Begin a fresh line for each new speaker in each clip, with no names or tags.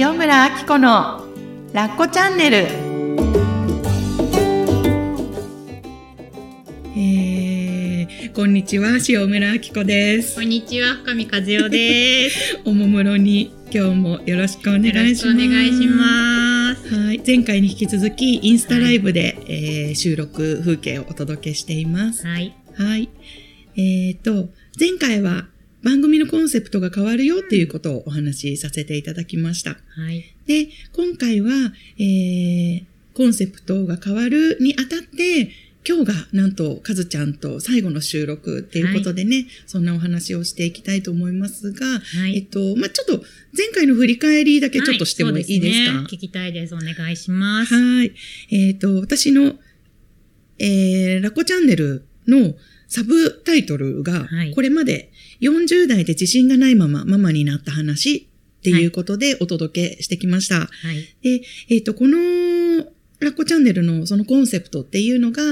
塩村あき子のラッコチャンネル。えー、こんにちは塩村あき子です。
こんにちは深見和代です。
おもむろに今日もよろしくお願いします。
お願いします。
はい。前回に引き続きインスタライブで、はい、えー、収録風景をお届けしています。
はい。
はい。えっ、ー、と前回は番組のコンセプトが変わるよっていうことをお話しさせていただきました。は
い。
で、今回は、えー、コンセプトが変わるにあたって、今日がなんと、かずちゃんと最後の収録っていうことでね、はい、そんなお話をしていきたいと思いますが、はい、えっと、まあ、ちょっと前回の振り返りだけちょっとしてもいいですか、はい、
すね、聞きたいです。お願いします。
はい。えっ、と、私の、えー、ラコチャンネルのサブタイトルが、これまで40代で自信がないままママになった話っていうことでお届けしてきました。
はい、
で、えっ、ー、と、このラッコチャンネルのそのコンセプトっていうのが、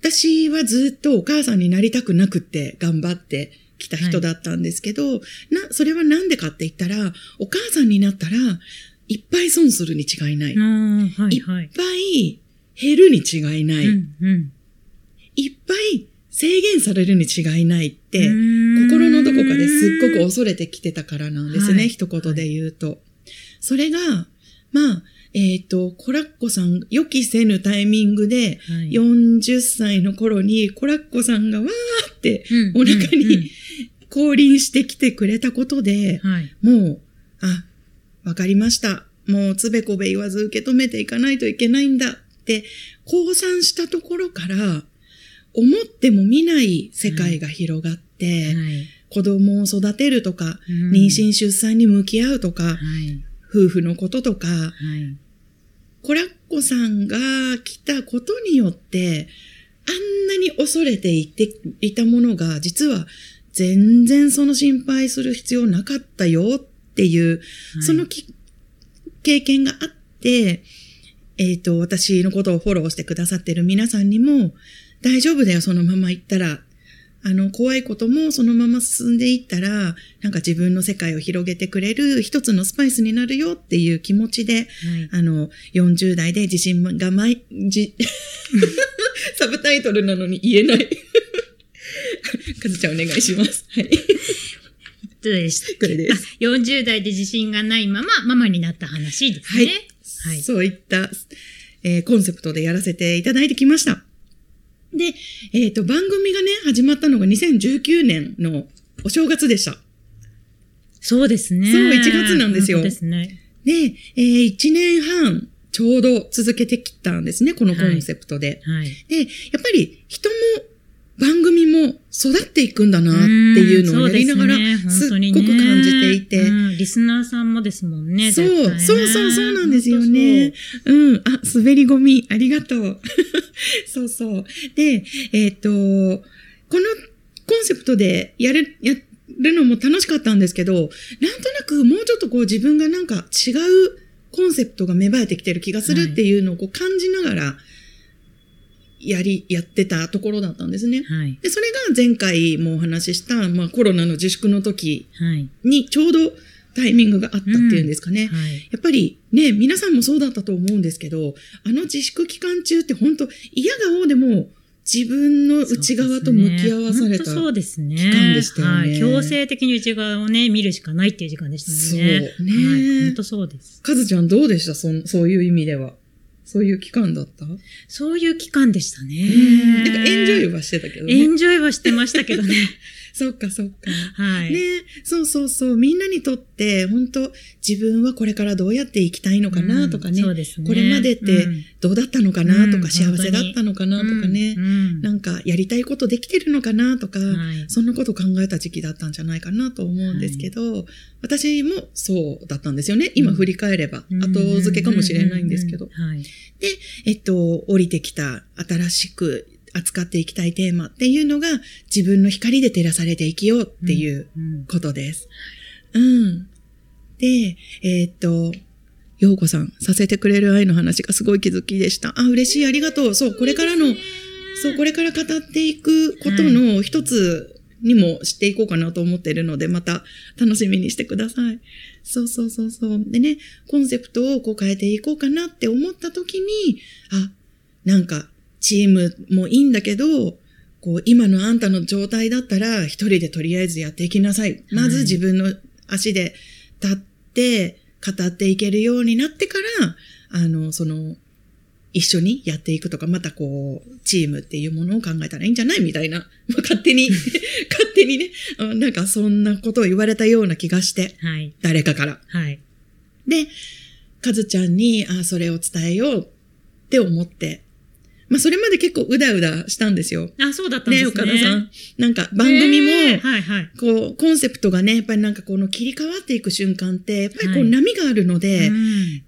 私はずっとお母さんになりたくなくって頑張ってきた人だったんですけど、はい、な、それはなんでかって言ったら、お母さんになったら、いっぱい損するに違いない。
はいはい、
いっぱい減るに違いない。
うんうん
いっぱい制限されるに違いないって、心のどこかですっごく恐れてきてたからなんですね、はい、一言で言うと。それが、まあ、えっ、ー、と、コラッコさん、予期せぬタイミングで、40歳の頃に、コラッコさんがわーってお腹に降臨してきてくれたことで、
はい、
もう、あ、わかりました。もうつべこべ言わず受け止めていかないといけないんだって、降参したところから、思っても見ない世界が広がって、はい、子供を育てるとか、うん、妊娠出産に向き合うとか、はい、夫婦のこととか、はい、コラッコさんが来たことによって、あんなに恐れていていたものが、実は全然その心配する必要なかったよっていう、その経験があって、えっ、ー、と、私のことをフォローしてくださってる皆さんにも、大丈夫だよ、そのまま行ったら。あの、怖いこともそのまま進んでいったら、なんか自分の世界を広げてくれる一つのスパイスになるよっていう気持ちで、はい、あの、40代で自信がまい、じ、サブタイトルなのに言えない。かずちゃんお願いします。はい。
どうでし
これです。
40代で自信がないままママになった話ですね。
はい。はい、そういった、えー、コンセプトでやらせていただいてきました。で、えっ、ー、と、番組がね、始まったのが2019年のお正月でした。
そうですね。
そう、1月なんですよ。
そうですね。
で、えー、1年半、ちょうど続けてきたんですね、このコンセプトで。
はいはい、
で、やっぱり人も番組も育っていくんだなっていうのをやりながら、すっごく感じていて、
ね、リスナーさんもですもんね。
そう、ね、そうそうそうなんですよね。うん。あ、滑り込み、ありがとう。そうそう。で、えっ、ー、と、このコンセプトでやる、やるのも楽しかったんですけど、なんとなくもうちょっとこう自分がなんか違うコンセプトが芽生えてきてる気がするっていうのをこう感じながら、やり、やってたところだったんですね。
はい、
で、それが前回もお話しした、まあコロナの自粛の時にちょうどタイミングがあったっていうんですかね。
うんはい、
やっぱりね、皆さんもそうだったと思うんですけど、あの自粛期間中って本当嫌がおうでも、自分の内側と向き合わされた期間でしたよね。
はい、強制的に内側をね、見るしかないっていう時間でしたもんね。
そうね。
はい、本当そうです。
かずちゃんどうでした？そそういう意味では。そういう期間だった？
そういう期間でしたね。
なんかエンジョイはしてたけどね。
エンジョイはしてましたけどね。
そっかそっか。
はい。
ねそうそうそう。みんなにとって、本当自分はこれからどうやって生きたいのかなとかね。
うん、そうですね。
これまでってどうだったのかなとか、うん、幸せだったのかなとかね、うん。なんかやりたいことできてるのかなとか、はい、そんなこと考えた時期だったんじゃないかなと思うんですけど、はい、私もそうだったんですよね。今振り返れば。後付けかもしれないんですけど。
はい、で、
えっと、降りてきた新しく扱っていきたいテーマっていうのが自分の光で照らされて生きようっていうことです。うん。うん、で、えー、っと、ようこさん、させてくれる愛の話がすごい気づきでした。あ、嬉しい、ありがとう。そう、これからの、そう、これから語っていくことの一つにもしていこうかなと思ってるので、また楽しみにしてください。そうそうそうそう。でね、コンセプトをこう変えていこうかなって思った時に、あ、なんか、チームもいいんだけど、こう、今のあんたの状態だったら、一人でとりあえずやっていきなさい。まず自分の足で立って、語っていけるようになってから、あの、その、一緒にやっていくとか、またこう、チームっていうものを考えたらいいんじゃない？みたいな。まあ、勝手に、勝手にね、あなんかそんなことを言われたような気がして、
はい。
誰かから。
はい。
で、かずちゃんに、あそれを伝えようって思って、まあ、それまで結構うだうだしたんですよ。
あ、そうだったんで
ね、
すね。
岡田さん。なんか番組も、
はいはい。
こう、コンセプトがね、やっぱりなんかこの切り替わっていく瞬間って、やっぱりこ
はい
う波があるので、
うん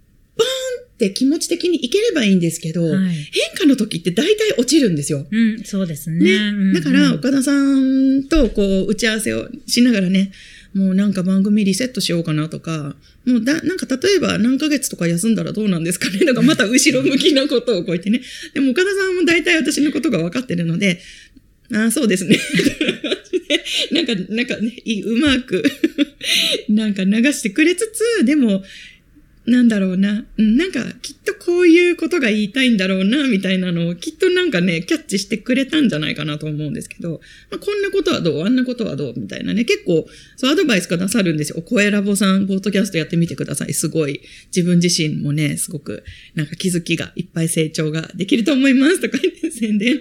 って気持ち的にいければいいんですけど、
はい
変化の時って大体落ちるんですよ。
うん、そうですね。
ね。
うん
だから、
うん
岡田さんとこう、打ち合わせをしながらね、もうなんか番組リセットしようかなとか、もうだ、なんか例えば何ヶ月とか休んだらどうなんですかね？とか、また後ろ向きなことをこうやってね。でも岡田さんも大体私のことが分かってるので、ああ、そうですね。なんか、なんかね、うまく、なんか流してくれつつ、でも、なんだろうな。なんか、きっとこういうことが言いたいんだろうな、みたいなのを、きっとなんかね、キャッチしてくれたんじゃないかなと思うんですけど、まあ、こんなことはどうあんなことはどうみたいなね、結構、そう、アドバイスくださるんですよ。声ラボさん、ポッドキャストやってみてください。すごい。自分自身もね、すごく、なんか気づきが、いっぱい成長ができると思います。とか言って宣伝。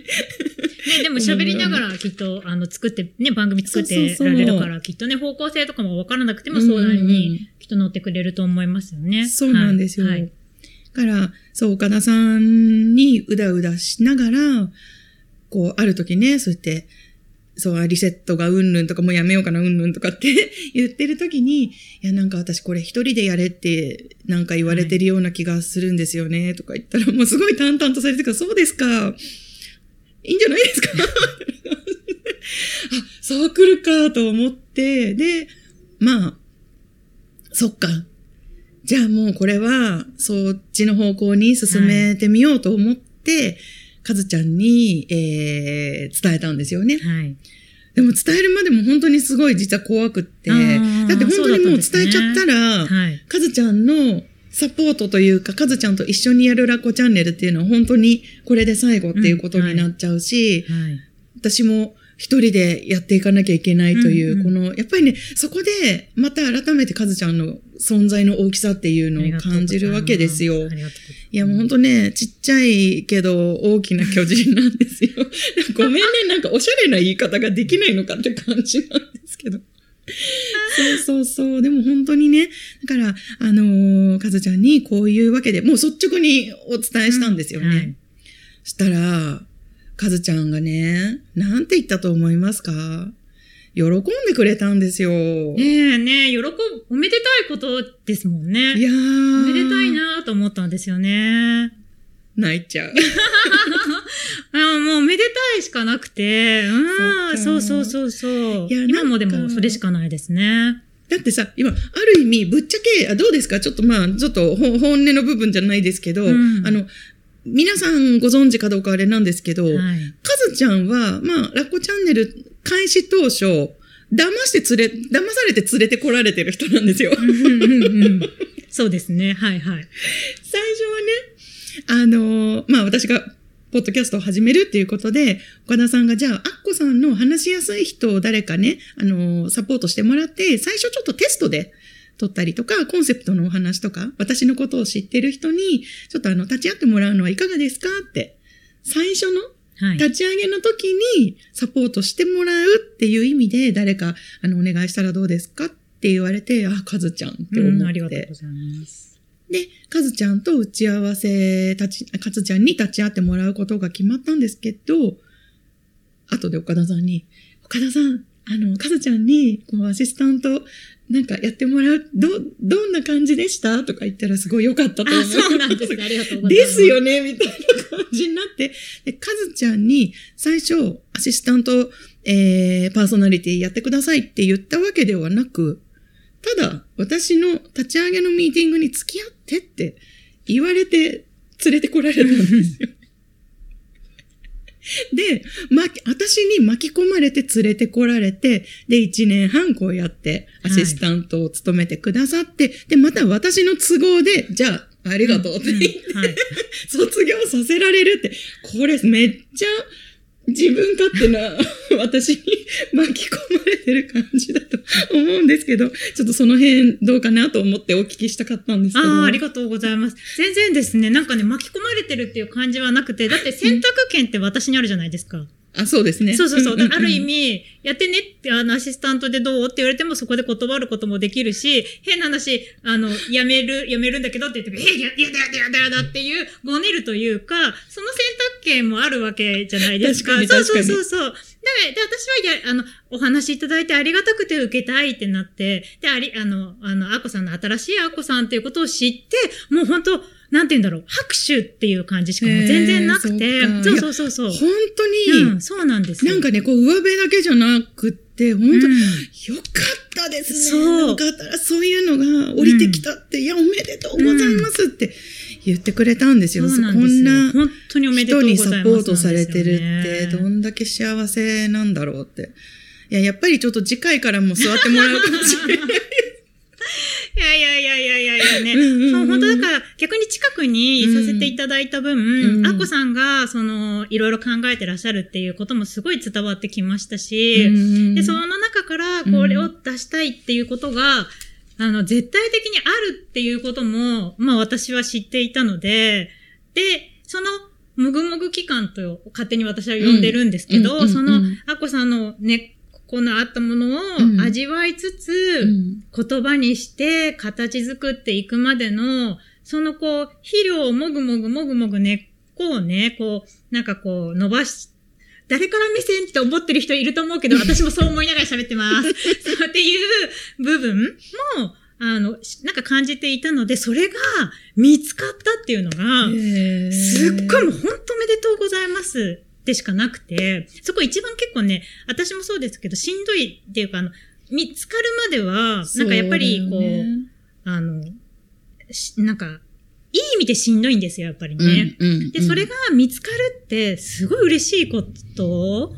ね、でも喋りながらきっと、あの、作って、ね、番組作ってられるから、きっとね、方向性とかもわからなくても相談にきっと乗ってくれると思いますよね。
そうなんですよ。
はい
だから、そう、岡田さんにうだうだしながら、こう、ある時ね、そうやって、そう、リセットがうんぬんとかもうやめようかなうんぬんとかって 言ってる時に、いや、なんか私これ一人でやれってなんか言われてるような気がするんですよね、とか言ったら、もうすごい淡々とされてるから、そうですか。いいんじゃないですか？あ、そう来るかと思って、で、まあ、そっか。じゃあもうこれは、そっちの方向に進めてみようと思って、かずちゃんに、えー、伝えたんですよね。
はい。
でも伝えるまでも本当にすごい実は怖くって、だって本当にもう伝えちゃったら、
はい。
かずちゃんのサポートというか、かずちゃんと一緒にやるラッコチャンネルっていうのは本当にこれで最後っていうことになっちゃうし、
はい。
私も一人でやっていかなきゃいけないという、
うんうん
この、やっぱりね、そこでまた改めてかずちゃんの存在の大きさっていうのを感じるわけですよ
い。
いやもうほんとね、ちっちゃいけど大きな巨人なんですよ。ごめんね、なんかおしゃれな言い方ができないのかって感じなんですけど。そうそうそう。でも本当にね、だから、あのーかずちゃんにこういうわけで、もう率直にお伝えしたんですよね。
はい
したら、かずちゃんがね、なんて言ったと思いますか？喜んでくれたんですよ。
ねえねえ、喜ぶ、おめでたいことですもんね。
いやー。
おめでたいなと思ったんですよね。
泣いちゃう。
あもうめでたいしかなくて、うん、
そ
うそうそうそう。
いや
今もでもそれしかないですね。
だってさ、今、ある意味、ぶっちゃけ、あどうですか？ちょっとまあ、ちょっとほ本音の部分じゃないですけど、
うん
あの、皆さんご存知かどうかあれなんですけど、
はい。
かずちゃんは、まあ、ラッコチャンネル開始当初、騙して連れ、騙されて連れてこられてる人なんですよ。
うんうんうんうんそうですね。はいはい。
最初はね、あのーまあ私が、ポッドキャストを始めるっていうことで、岡田さんが、じゃあ、アッコさんの話しやすい人を誰かね、あのーサポートしてもらって、最初ちょっとテストで撮ったりとか、コンセプトのお話とか、私のことを知ってる人に、ちょっとあの、立ち会ってもらうのはいかがですかって、最初の
はい。
立ち上げの時にサポートしてもらうっていう意味で、誰か、あの、お願いしたらどうですかって言われて、あ、かずちゃんって思って。
うん、ありがとうございます。
で、かずちゃんと打ち合わせ、たち、かずちゃんに立ち会ってもらうことが決まったんですけど、後で岡田さんに、岡田さん、あの、かずちゃんに、このアシスタント、なんかやってもらう、ど、どんな感じでした？とか言ったらすごい良かったと思う。
あ、そうなんですね。ありがとうございます。
ですよね、みたいな感じになって、で、かずちゃんに最初、アシスタント、えー、パーソナリティやってくださいって言ったわけではなく、ただ、私の立ち上げのミーティングに付き合ってって言われて連れてこられたんですよ。で、ま、私に巻き込まれて連れてこられて、で、1年半こうやってアシスタントを務めてくださって、で、また私の都合で、じゃあ、ありがとうって言って、
うんはい。
卒業させられるって、これめっちゃ自分勝手な 私に巻き込まれてる感じだと思うんですけど、ちょっとその辺どうかなと思ってお聞きしたかったんですけど。
ああ、ありがとうございます。全然ですね、なんかね、巻き込まれてるっていう感じはなくて、だって選択権って私にあるじゃないですか。
あ、そうですね。
そうそうそう。ある意味、やってねって、あの、アシスタントでどうって言われてもそこで断ることもできるし、変な話、あの、やめる、やめるんだけどって言って、え、や、やだやだやだやだっていう、ごねるというか、その選択権もあるわけじゃないですか。
確かに
そうそうそうそう。で、で、私はや、あの、お話いただいてありがたくて受けたいってなって、で、あり、あの、あの、アッコさんの新しいアッコさんっていうことを知って、もう本当なんて言うんだろう、拍手っていう感じしかもう全然なくて、そうそうそうそう。
本当に、
うん、そうなんですよ。
なんかね、こう、上辺だけじゃなくって、本当、
うん
よかったですね。
そう
なんかそういうのが降りてきたって、いや、おめでとうございますって言ってくれたんですよ。
そうなんですよ
こんな
本当におめでとう
人
ございます
にサポートされてるって、どんだけ幸せなんだろうって。いや、やっぱりちょっと次回からも座ってもらうかもしれない。
いやいやいやいやいやいやね。
うんうんうん。
そう、本当だから逆に近くにいさせていただいた分、
うん
アッコさんが、その、いろいろ考えてらっしゃるっていうこともすごい伝わってきましたし、で、その中からこれを出したいっていうことが、あの、絶対的にあるっていうことも、まあ私は知っていたので、で、その、もぐもぐ期間と勝手に私は呼んでるんですけど、
うんうんうんうん
その、アッコさんの根っこのあったもの
うん。
を味わいつつ、
うん。
言葉にして形作っていくまでの、そのこう、肥料をもぐもぐもぐもぐ根っこをね、こう、なんかこう、伸ばし、誰から目線って思ってる人いると思うけど、私もそう思いながら喋ってます。そうっていう部分も、あの、しなんか感じていたので、それが見つかったっていうのが、すっごいもう本当おめでとうございますでしかなくて、そこ一番結構ね、私もそうですけど、しんどいっていうか、あの、見つかるまでは、なんかやっぱりこう、
そうね
あの、しなんか、いい意味でしんどいんですよ、やっぱりね。
うんうん
で、それが見つかるって、すごい嬉しいこと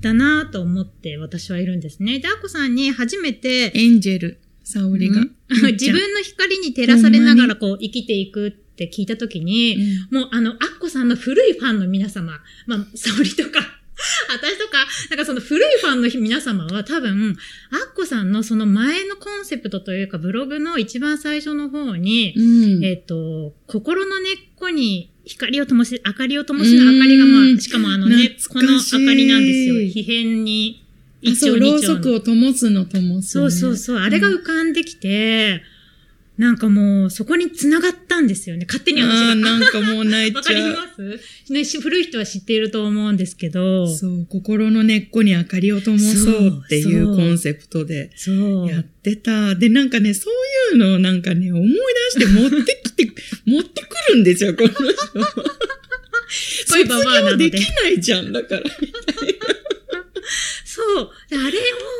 だなと思って私はいるんですね。で、アッコさんに初めて、
エンジェル、沙織が。
自分の光に照らされながらこう生きていくって聞いたときに、
うん。
もうあの、アッコさんの古いファンの皆様、まあ、沙織とか、私とか、なんかその古いファンの皆様は多分、アッコさんのその前のコンセプトというか、ブログの一番最初の方に、
うん。
えっ、と、心の根っこに光を灯し、明かりを灯しの明かりが、ま
うん
あ、しかもあのね、この明かりなんですよ。皮辺に、一丁二丁の。
ろうそくを灯すの灯す、
そうそうそう。あれが浮かんできて、なんかもう、そこに繋がったんですよね。勝手に私が。
なんかもう泣い
わかり
ちゃう。
ます？ね、し古い人は知っていると思うんですけど。
そう、心の根っこに明かりを灯そうっていう
そう
コンセプトで
そう。
やってた。で、なんかね、そういうのをなんかね、思い出して持ってきて、持ってくるんですよ、この人。
ごいババアなので
卒業できないじゃん、だから。
そう。であれ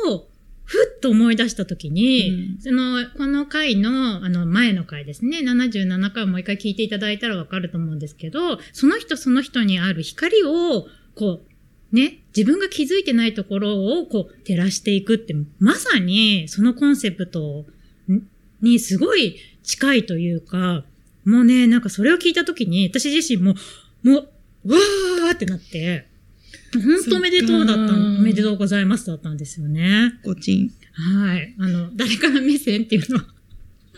を、ふっと思い出したときに、
うん。
その、この回の、あの、前の回ですね、77回をもう一回聞いていただいたらわかると思うんですけど、その人その人にある光を、こう、ね、自分が気づいてないところを、こう、照らしていくって、まさに、そのコンセプトにすごい近いというか、もうね、なんかそれを聞いたときに、私自身も、もう、わーってなって、本当おめでとうだったおめでとうございますだったんですよね。
コチン。
はい。あの、誰から目線っていうのは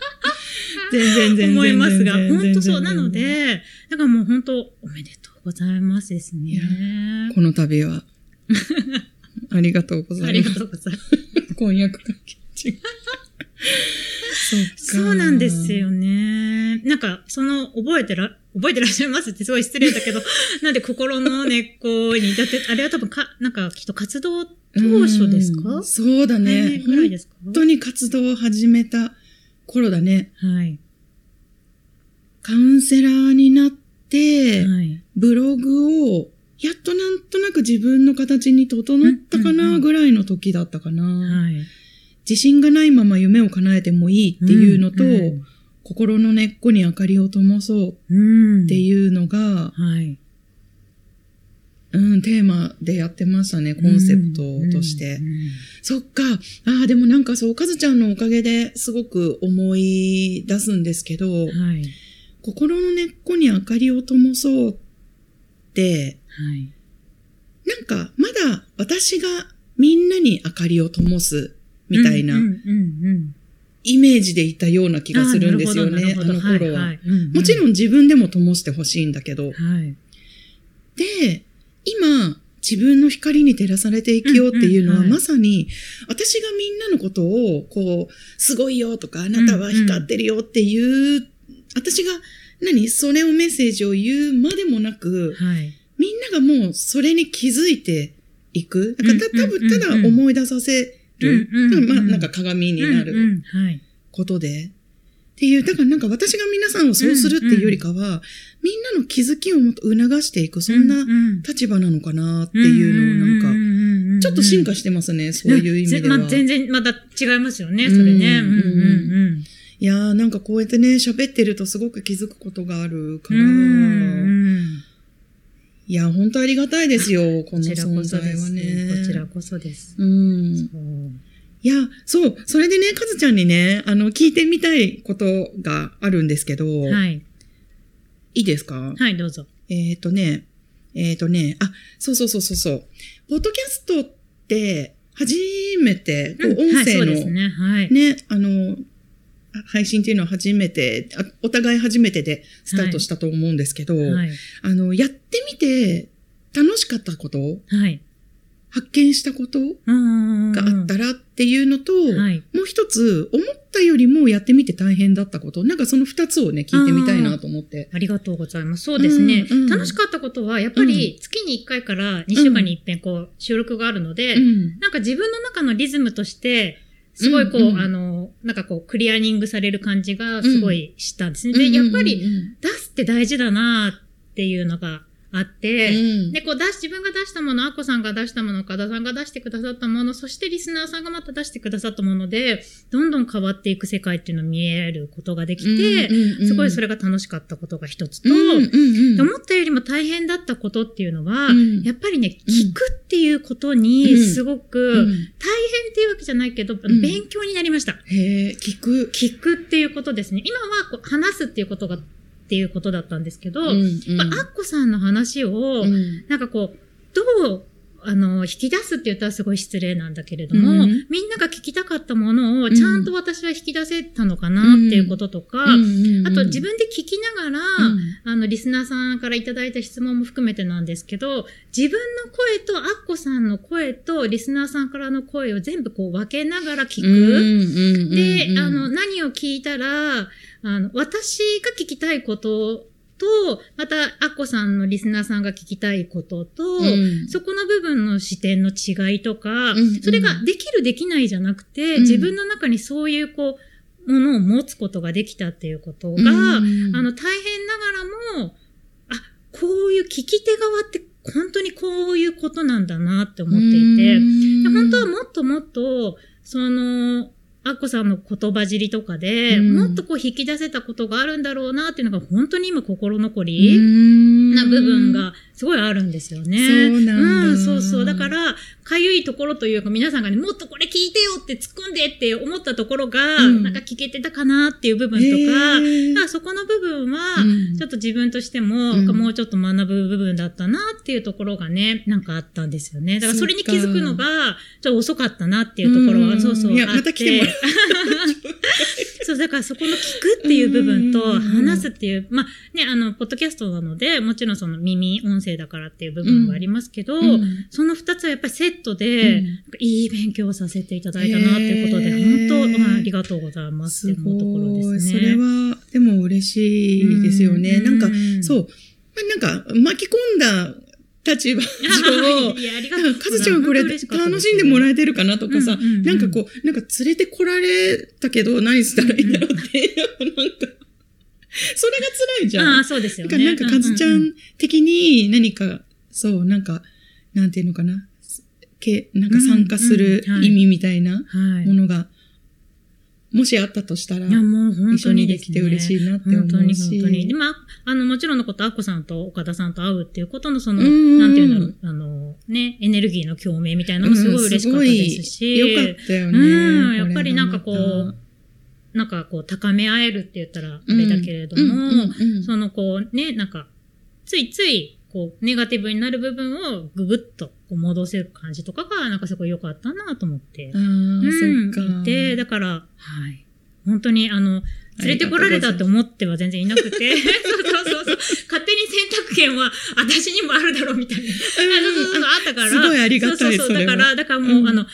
全然全然。
思いますが、本当そう。なので、だからもう本当おめでとうございますですね。
この度は。ありがとうござ
あり
います。
がとうございます。
婚約関係違う。そ
うなんですよね。なんか、その、覚えてら、覚えてらっしゃいますってすごい失礼だけど、なんで心の根っこに、だって、あれは多分か、なんか、きっと活動当初ですか？
うんそうだね。
ねぐらいですか？
本当に活動を始めた頃だね。
はい。
カウンセラーになって、
はい。
ブログを、やっとなんとなく自分の形に整ったかなんぐらいの時だったかな。
はい。
自信がないまま夢を叶えてもいいっていうのと、
うん
心の根っこに明かりを灯そう
うん。
っていうのが、
はい。
うん、テーマでやってましたね、コンセプトとして。
うんうん
そっか。ああ、でもなんかそう、かずちゃんのおかげですごく思い出すんですけど、
はい。
心の根っこに明かりを灯そうって、
はい。
なんかまだ私がみんなに明かりを灯すみたいな
うんうんうんうん
イメージでいたような気がするんですよね、あの頃は。もちろん自分でも灯してほしいんだけど。
はい。
で、今、自分の光に照らされて生きようっていうのは、まさに、私がみんなのことを、こう、すごいよとか、あなたは光ってるよっていう、私が、何それをメッセージを言うまでもなく、
はい。
みんながもうそれに気づいていく。だからた多
うんうんうんうん
分ただ思い出させる。まあなんか鏡になる。ことで。っていう、だからなんか私が皆さんをそうするっていうよりかは、みんなの気づきをもっと促していく、そんな
うん
立場なのかなっていうのをなんか、
か
ちょっと進化してますね、そういう意味では。
まあ、全然また違いますよね、それね。
いやーなんかこうやってね、喋ってるとすごく気づくことがあるか
う
ら、
ん。
いや、本当ありがたいですよ、この
こちら
存
こそです。
在はね。
こちらこそです。
うん。いや、そう、それでね、かずちゃんにね、あの、聞いてみたいことがあるんですけど、い
はい。
いですか？
はい、どうぞ。
えっ、とね、えっ、とね、あ、そうそうそうそうそう。ポッドキャストって、初めて、こう、
うんはい、
音声の、
そうですね。はい。
ね、あの、配信っていうのは初めて、あお互い初めてでスタートしたと思うんですけど、
はい。
あの、やってみて楽しかったこと、
はい。
発見したこと
うん
があったらっていうのと、
はい。
もう一つ、思ったよりもやってみて大変だったこと、なんかその二つをね、聞いてみたいなと思って。
ありがとうございます。そうですね。
うんうん
楽しかったことは、やっぱり月に1回から2週間に一遍こう収録があるので、
うん。
なんか自分の中のリズムとして、すごいこう、
うんうん
あの、なんかこう、クリアリングされる感じがすごいしたんですね。で、
うん
やっぱり
うん
出すって大事だなっていうのがあって、
うん。
で、こう出し、自分が出したもの、アッコさんが出したもの、岡田さんが出してくださったもの、そしてリスナーさんがまた出してくださったもので、どんどん変わっていく世界っていうのを見えることができて、すごいそ
れ
れが楽しかったことが一つと、
うん
思ったよりも大変だったことっていうのは、
うん。
やっぱりね、
うん。
聞くっていうことに
うん。
すごく、
うん。
大変っていうわけじゃないけど、
ん。
勉強になりました。
へえ、聞く。
聞くっていうことですね。今はこう話すっていうことが、っていうことだったんですけど、
うんうん。
まあ、アッコさんの話を、
うん。
なんかこう、どう、あの、引き出すって言ったらすごい失礼なんだけれども、
うん。
みんなが聞きたかったものをちゃんと私は引き出せたのかなっていうこととか、
うん
あと自分で聞きながら、
うん。
あの、リスナーさんからいただいた質問も含めてなんですけど、自分の声とアッコさんの声とリスナーさんからの声を全部こう分けながら聞く。で、
うん
あの、何を聞いたら、あの、私が聞きたいことと、また、アッコさんのリスナーさんが聞きたいことと、
うん。
そこの部分の視点の違いとか、
うん
それができるできないじゃなくて、
うん。
自分の中にそういうこう、ものを持つことができたっていうことが、
うん。
あの、大変ながらも、あ、こういう聞き手側って本当にこういうことなんだなって思っていて、で本当はもっともっと、その、アッコさんの言葉尻とかで、
うん。
もっとこう引き出せたことがあるんだろうなっていうのが本当に今心残り
な
な部分がすごいあるんですよね。
そうなんだ
うん、そうそう。だから、かゆいところというか皆さんがね、もっとこれ聞いてよって突っ込んでって思ったところが、
うん
なんか聞けてたかなっていう部分とか、まあそこの部分は、ちょっと自分としても、
うん
もうちょっと学ぶ部分だったなっていうところがね、なんかあったんですよね。だからそれに気づくのが、ちょっと遅かったなっていうところは、
うん
そうそう。
いやまた来てもら
そう、だからそこの聞くっていう部分と
うん
話すっていう、まあね、あの、ポッドキャストなので、もちろんその耳、音声だからっていう部分はありますけど、
うん
その二つはやっぱりセットで、
うん
いい勉強をさせていただいたなっていうことで、本当、まあありがとうございます
す
って思うところ。ですね。
それは、でも嬉しいですよね。
うん
なんか
う、ん
そう。まあなんか、巻き込んだ立場 上、か、かずちゃんこれ楽しんでもらえてるかなとかさ、なんかこう、なんか連れてこられたけど何したらいいんだろうっていう、なんか、それが辛いじゃん。
ああ、そうですよね。
なんか、かずちゃ
ん
的に何か、そう、なんか、なんていうのかな？けなんか参加する意味みたいな
はい
ものがもしあったとしたら、
いや、もう本
一緒
当にです、ね、
にできて嬉しいなって思うし。
本当に本当に。で、まあ、あの、もちろんのこと、アッコさんと岡田さんと会うっていうことの、その、
うん
なんていうんだろう、あの、ね、エネルギーの共鳴みたいなのもすごい嬉しかったですし、
うんよかったよね。
うんやっぱりなんかこうなんかこう、高め合えるって言ったら、あ
た
れだけれども、そのこう、ね、なんか、ついつい、こう、ネガティブになる部分をぐぐっとこう戻せる感じとかが、なんかすごい良かったなと思って。
ああ、
うん、
そっか。
いて、だから、はい。本当に、あの、連れてこられたって思っては全然いなくて、そうそうそうそう、勝手に選択権は私にもあるだろうみたいな。そうそうそう、あったから。
すごいありがたい
そうそうそうだから、だからもう、
うん
あの、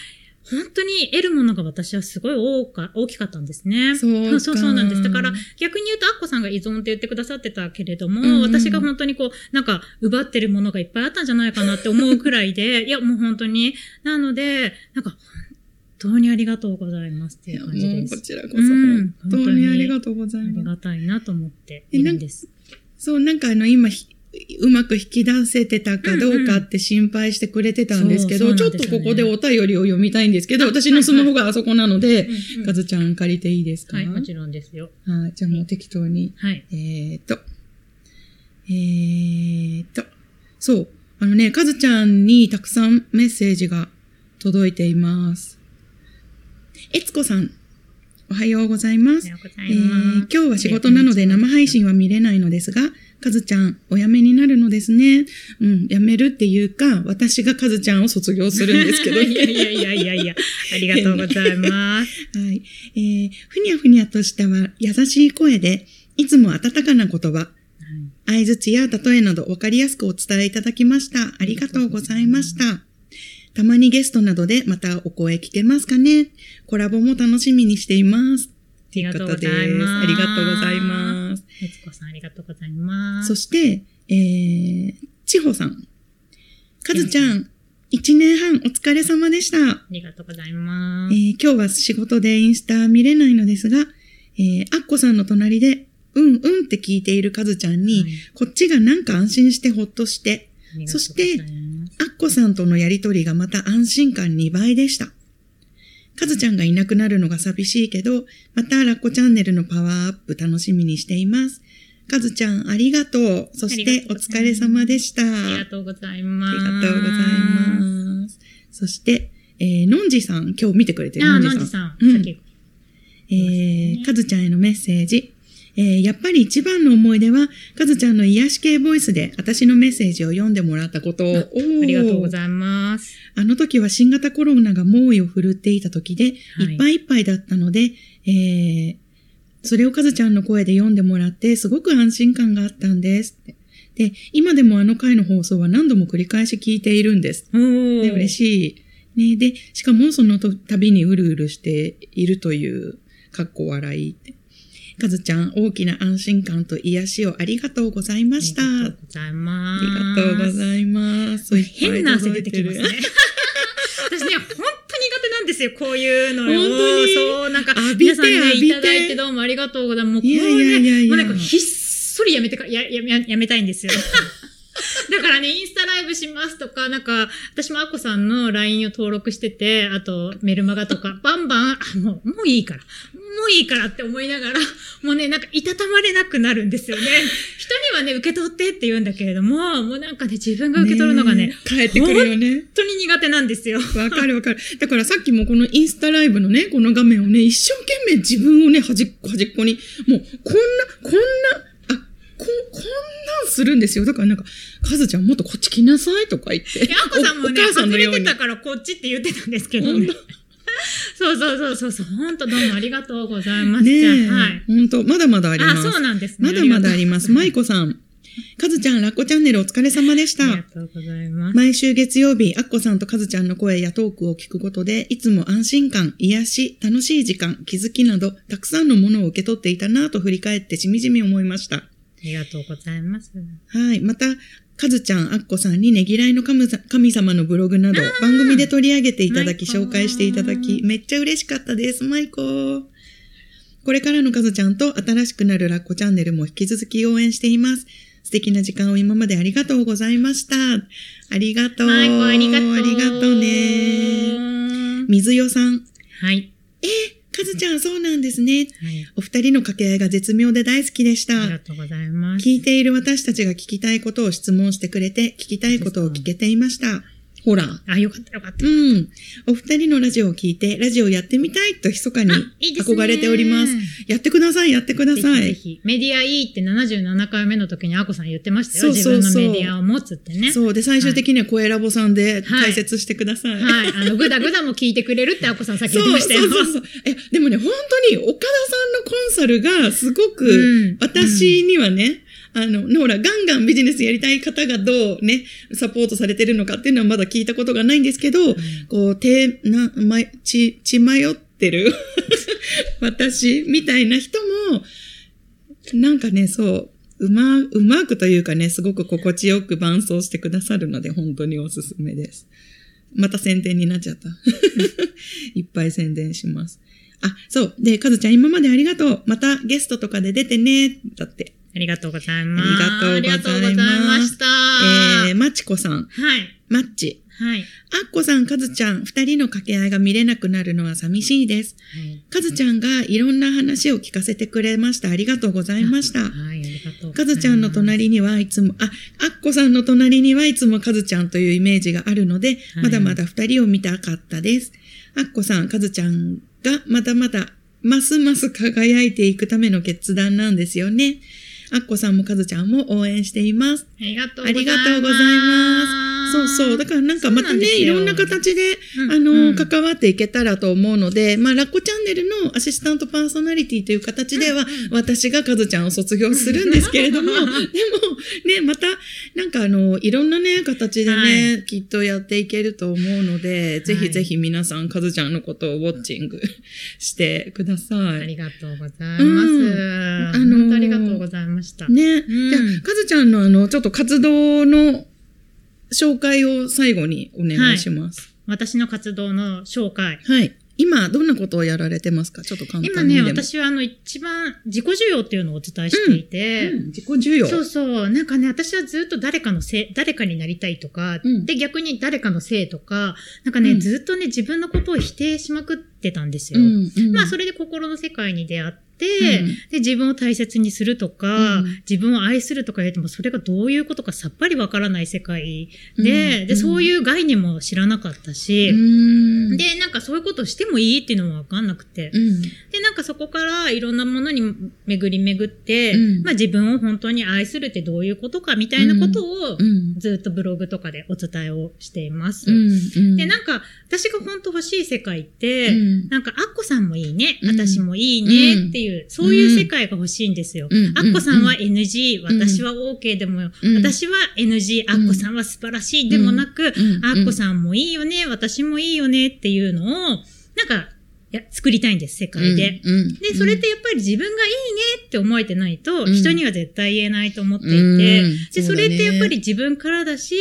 本当に得るものが私はすごい大か大きかったんですね。
そうか
そうそうなんです。だから逆に言うと、アッコさんが依存って言ってくださってたけれども、
うんうん
私が本当にこう、なんか奪ってるものがいっぱいあったんじゃないかなって思うくらいで、いやもう本当に。なので、なんか本当にありがとうございますって
い
う感じです。
こちらこそ、
うん
本当にありがとうござ
あ
います。
りがたいなと思っているんです。
そう、なんかあの、今、ひうまく引き出せてたかどうかって心配してくれてたんですけど、ちょっとここでお便りを読みたいんですけど、私のスマホがあそこなので、かずちゃん借りていいですか？
はい、もちろんですよ。
はい、じゃあもう適当に。
はい。
えーっと、えーっと、そう、あのね、かずちゃんにたくさんメッセージが届いています。えつこさん、おはようございます。
おはようござ
え
います。
ー今日は仕事なので生配信は見れないのですが、かずちゃん、お辞めになるのですね。うん、辞めるっていうか、私がかずちゃんを卒業するんですけど、
いやいやいやいやいや、ありがとうございます。
はい。えー、ふにゃふにゃとしたは優しい声で、いつも温かな言葉、相づちや例えなど分かりやすくお伝えいただきました。ありがとうございました。たまにゲストなどでまたお声聞けますかね？コラボも楽しみにしています。
ありがとうございます。
ありがとうございます。
さん、ありがとうございます。
そして、えー、ちほさん。かずちゃん、一年半お疲れ様でした。
ありがとうございます。
えー今日は仕事でインスタ見れないのですが、えー、アッコさんの隣で、うんうんって聞いているカズちゃんに、
はい
こっちがなんか安心してほっとして、
ありがとうございます
アッコさんとのやりとりがまた安心感2倍でした。カズちゃんがいなくなるのが寂しいけど、またラッコチャンネルのパワーアップ楽しみにしています。カズちゃんありがとう。そしてお疲れ様でした。
ありがとうございます。
ありがとうございます。そして、えー、のんじさん、今日見てくれてる
あ、
のんじさん。
のんじさん。
うんえー、かずちゃんへのメッセージ。えー、やっぱり一番の思い出は、かずちゃんの癒し系ボイスで私のメッセージを読んでもらったことを。
あありがとうご
い
ざいます。
あの時は新型コロナが猛威を振るっていた時で、
はい
いっぱいいっぱいだったので、えー、それをかずちゃんの声で読んでもらって、すごく安心感があったんですって。で、今でもあの回の放送は何度も繰り返し聞いているんです。
おー
ね、嬉しい。ね、で、しかもそのと度にうるうるしているという、かっこ笑いって。かずちゃん、大きな安心感と癒しをありがとうございました。
あり
あ
がとうございます。
りがとうございます。
変な汗出てきますね。私ね、本当苦手なんですよ、こういうのよ。
本当に
そう、なんか、皆さんね、いただいてどうもありがとうございます。もうこれ
いやいやいやいや
もうなんかひっそりやめてか、や、や、ややめたいんですよ。だからね、インスタライブしますとか、なんか、私もアッコさんの LINE を登録してて、あとメルマガとか、バンバン、あ、もう、もういいから。もういいからって思いながら、もうね、なんか、いたたまれなくなるんですよね。人にはね、受け取ってって言うんだけれども、もうなんかね、自分が受け取るのがね、
え帰ってくるよね。
本当に苦手なんですよ。
わかるわかる。だからさっきもこのインスタライブのね、この画面をね、一生懸命自分をね、端っこ端っこに、もう、こんな、こんな、あ、こ、こんなんするんですよ。だからなんか、かずちゃんもっとこっち来なさいとか言って。
で、アッコさんもね、外れてた。からこっちって言ってたんですけどね。そうそうそうそうそう、本当どうもありがとうございました。
ねえ、
はい。
ほんと、まだまだありま
あ、
す。
そうなんですね。
まだまだあります。まい
こ
こさん。かずちゃん、ラッコチャンネルお疲れ様でした
ありが。とうございます。
毎週月曜日、アッコさんとカズちゃんの声やトークを聞くことで、いつも安心感、癒し、楽しい時間、気づきなど、たくさんのものを受け取っていたなぁと振り返ってしみじみ思いました。
ありがとうございます。
はい。また、カズちゃん、アッコさんにねぎらいの神様のブログなど、番組で取り上げていただき、紹介していただき、めっちゃ嬉しかったです。マイコこれからのカズちゃんと新しくなるラッコチャンネルも引き続き応援しています。素敵な時間を今までありがとうございました。ありがとう。
マイコありがとう。
ありがとうね。水代さん。
はい。
えー、カズずちゃん、そうなんですね。
はい。
お二人の掛け合いが絶妙で大好きでし
あり
た。
がとうございます。
聞いている私たちが聞きたいことを質問してくれて、聞きたいことを聞けていました。ほら。
あ、よかったよかった。
うん。お二人のラジオを聞いて、ラジオをやってみたいと密かに憧れております。やってください、やってくだ
ぜ
さい。
ひぜひ。メディアいいって77回目の時にアコさん言ってましたよ。
そうそうそう
自分のメディアを持つってね。
そう。で、最終的には声ラボさんで解説してください。
はい。あの、ぐだぐだも聞いてくれるってアコさんさっき言ってましたよ。
そうそうそう。え、でもね、本当に岡田さんのコンサルがすごく、
うん
私にはね、あの、ほら、ガンガンビジネスやりたい方がどうね、サポートされてるのかっていうのはまだ聞いたことがないんですけど、こう、手、な、ま、ち、血迷ってる 私みたいな人も、なんかね、そう、うま、うまくというかね、すごく心地よく伴走してくださるので、本当におすすめです。また宣伝になっちゃった。いっぱい宣伝します。あ、そう。で、かずちゃん今までありがとう。またゲストとかで出てね。だって。
ありがとうございます。
ありがとうございま
した。
えー、まちこさん。
はい。
マッチ。
はい。
あっこさん、かずちゃん、二人の掛け合いが見れなくなるのは寂しいです。
はい。
かずちゃんがいろんな話を聞かせてくれました。ありがとうございました。
はい、ありがとう。
かずちゃんの隣にはいつも、あ、あっこさんの隣にはいつもかずちゃんというイメージがあるので、
はい
まだまだ二人を見たかったです。あっこさん、かずちゃんがまだまだますます輝いていくための決断なんですよね。あっこさんもかずちゃんも応援しています。
ありがとうご
あ
ざいます。
そうそう。だからなんかまたね、いろんな形で、
うん
あの、
うん
関わっていけたらと思うので、まあ、ラッコチャンネルのアシスタントパーソナリティという形では、私がカズちゃんを卒業するんですけれども、でも、ね、また、なんかあの、いろんなね、形でね、
は
きっとやっていけると思うので、ぜひ
はい
ぜひ皆さん、カズちゃんのことをウォッチングしてください。
ありがとうございます。
うんあのー
本当ありがとうございました。
ね。
うん
じゃあ、カズちゃんのあの、ちょっと活動の紹介を最後にお願いします。
私の活動の紹介。
はい。今、どんなことをやられてますか？ちょっと簡
今ね、
単にでも。
私はあの一番自己需要っていうのをお伝えしていて、
うん自己需要。
そうそう。なんかね、私はずっと誰かのせい、誰かになりたいとか、
うん
で、逆に誰かのせいとか、なんかね、
うん
ずっとね、自分のことを否定しまくってたんですよ。
うんうん
まあ、それで心の世界に出会って、
うん
で、自分を大切にするとか、
うん
自分を愛するとか言っても、それがどういうことかさっぱりわからない世界で、
うん
で、そういう概念も知らなかったし、
うん。
で、なんかそういうことをしてもいいっていうのもわかんなくて、
うん。
で、なんかそこからいろんなものに巡り巡って、
うん
まあ自分を本当に愛するってどういうことかみたいなことを
うん。
ずっとブログとかでお伝えをしています。
うん。
で、なんか私が本当欲しい世界って、
うん
なんかアッコさんもいいね、
うん
私もいいねっていう、そういう世界が欲しいんですよ。
うん
アッコさんは NG、私は OK でも、
うん。
私は NG、アッコさんは素晴らしいでもなく、
うん。
アッコさんもいいよね、私もいいよねっていうのを、なんか、や作りたいんです、世界で。
うん。
で、それってやっぱり自分がいいねって思えてないと、
うん。
人には絶対言えないと思っていて、
うん。
で、それってやっぱり自分からだし、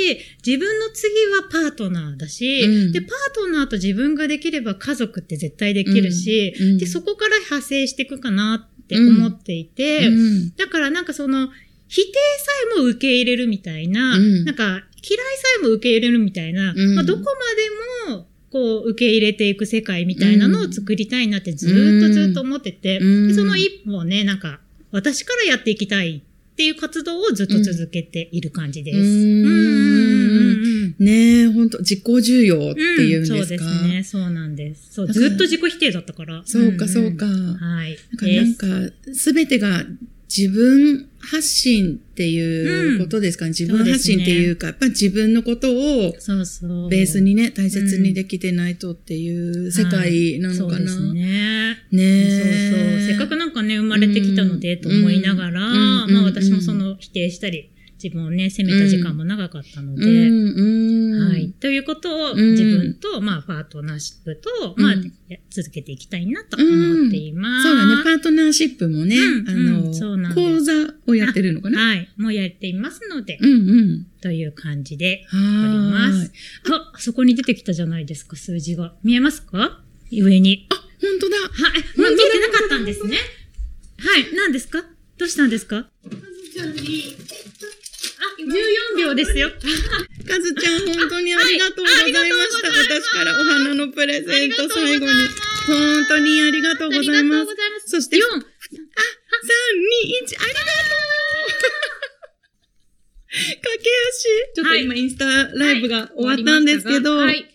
自分の次はパートナーだし、
うん。
で、パートナーと自分ができれば家族って絶対できるし、
うん
で、そこから派生していくかなって思っていて、
うん。
だからなんかその、否定さえも受け入れるみたいな、
うん。
なんか嫌いさえも受け入れるみたいな、
うん。
まあ、どこまでも、こう、受け入れていく世界みたいなのを作りたいなってずーっとずっと思ってて、
うん
でその一歩をね、なんか、私からやっていきたいっていう活動をずっと続けている感じです。
うん
うんうんうん
ねえ、本当自己需要っていうんですか？
そうですね。そうなんです。そう、ずっと自己否定だったから。
そうか、
ん
そうか。
はい。
なんか、すべてが自分発信っていうことですか？ね。自分発信っていうか、やっぱり自分のことを
そうそう。
ベースにね、大切にできてないとっていう世界なのかな。
そうですね。
ね
そう
え。
そう。せっかくなんかね、生まれてきたので、と思いながら、
うんうん
まあ私もその否定したり、自分をね、責めた時間も長かったので、
うんうん
はい。ということを
うん
自分と、まあパートナーシップと、まあ
うん
や続けていきたいなと思っています。
そうだね、パートナーシップもね、
うん
あ
うんそうなん
の、
です
講座をやってるのかな？
はい。もうやっていますので、
うんうん。
という感じで
は
おります。。あ、あそこに出てきたじゃないですか、数字が。見えますか？上に。
あ、本当だ。
はい。もう見えてなかったんですね。はい。何ですか？どうしたんですか？あ、14秒ですよ。
かずちゃん、本当にありがとうございました。
はい
私からお花のプレゼント最後に。本当にありがとうございます。
ます。
そして、3、2、1、
4、
ありがとう 駆け足。ちょっと今、インスタライブが終わったんですけど、
はい。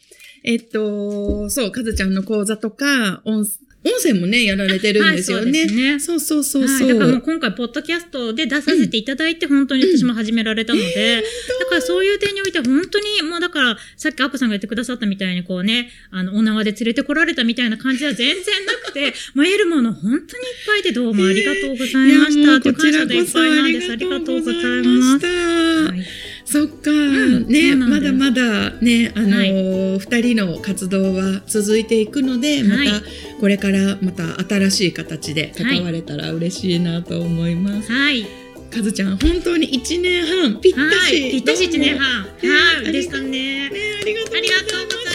えっと、そう、かずちゃんの講座とか、音音声もね、やられてるんですよね。
はいそうですね
そうそうそう
はい、
そう。
だからもう今回、ポッドキャストで出させていただいて、本当に私も始められたので、だからそういう点においては本当に、もうだから、さっきアッコさんが言ってくださったみたいに、こうね、あの、お縄で連れてこられたみたいな感じは全然なくて、もう得るもの本当にいっぱいでどうもありがとうございました。
いやもう
という
こちら
感謝でいっ
こそあ
ぱいなんです。あ
りがと
うご
ざい
ま
した。
はい
そっか、
ん
ね、
そうなんです
まだまだね、あの
はい
ー二人の活動は続いていくので、ま
はい
たこれからまた新しい形で関われたら嬉しいなと思います。
はい。
かずちゃん、本当に一年半ぴったし。
はい。ぴったし1年半。はい。
ね
でしたね。
ね。
ありがとうございます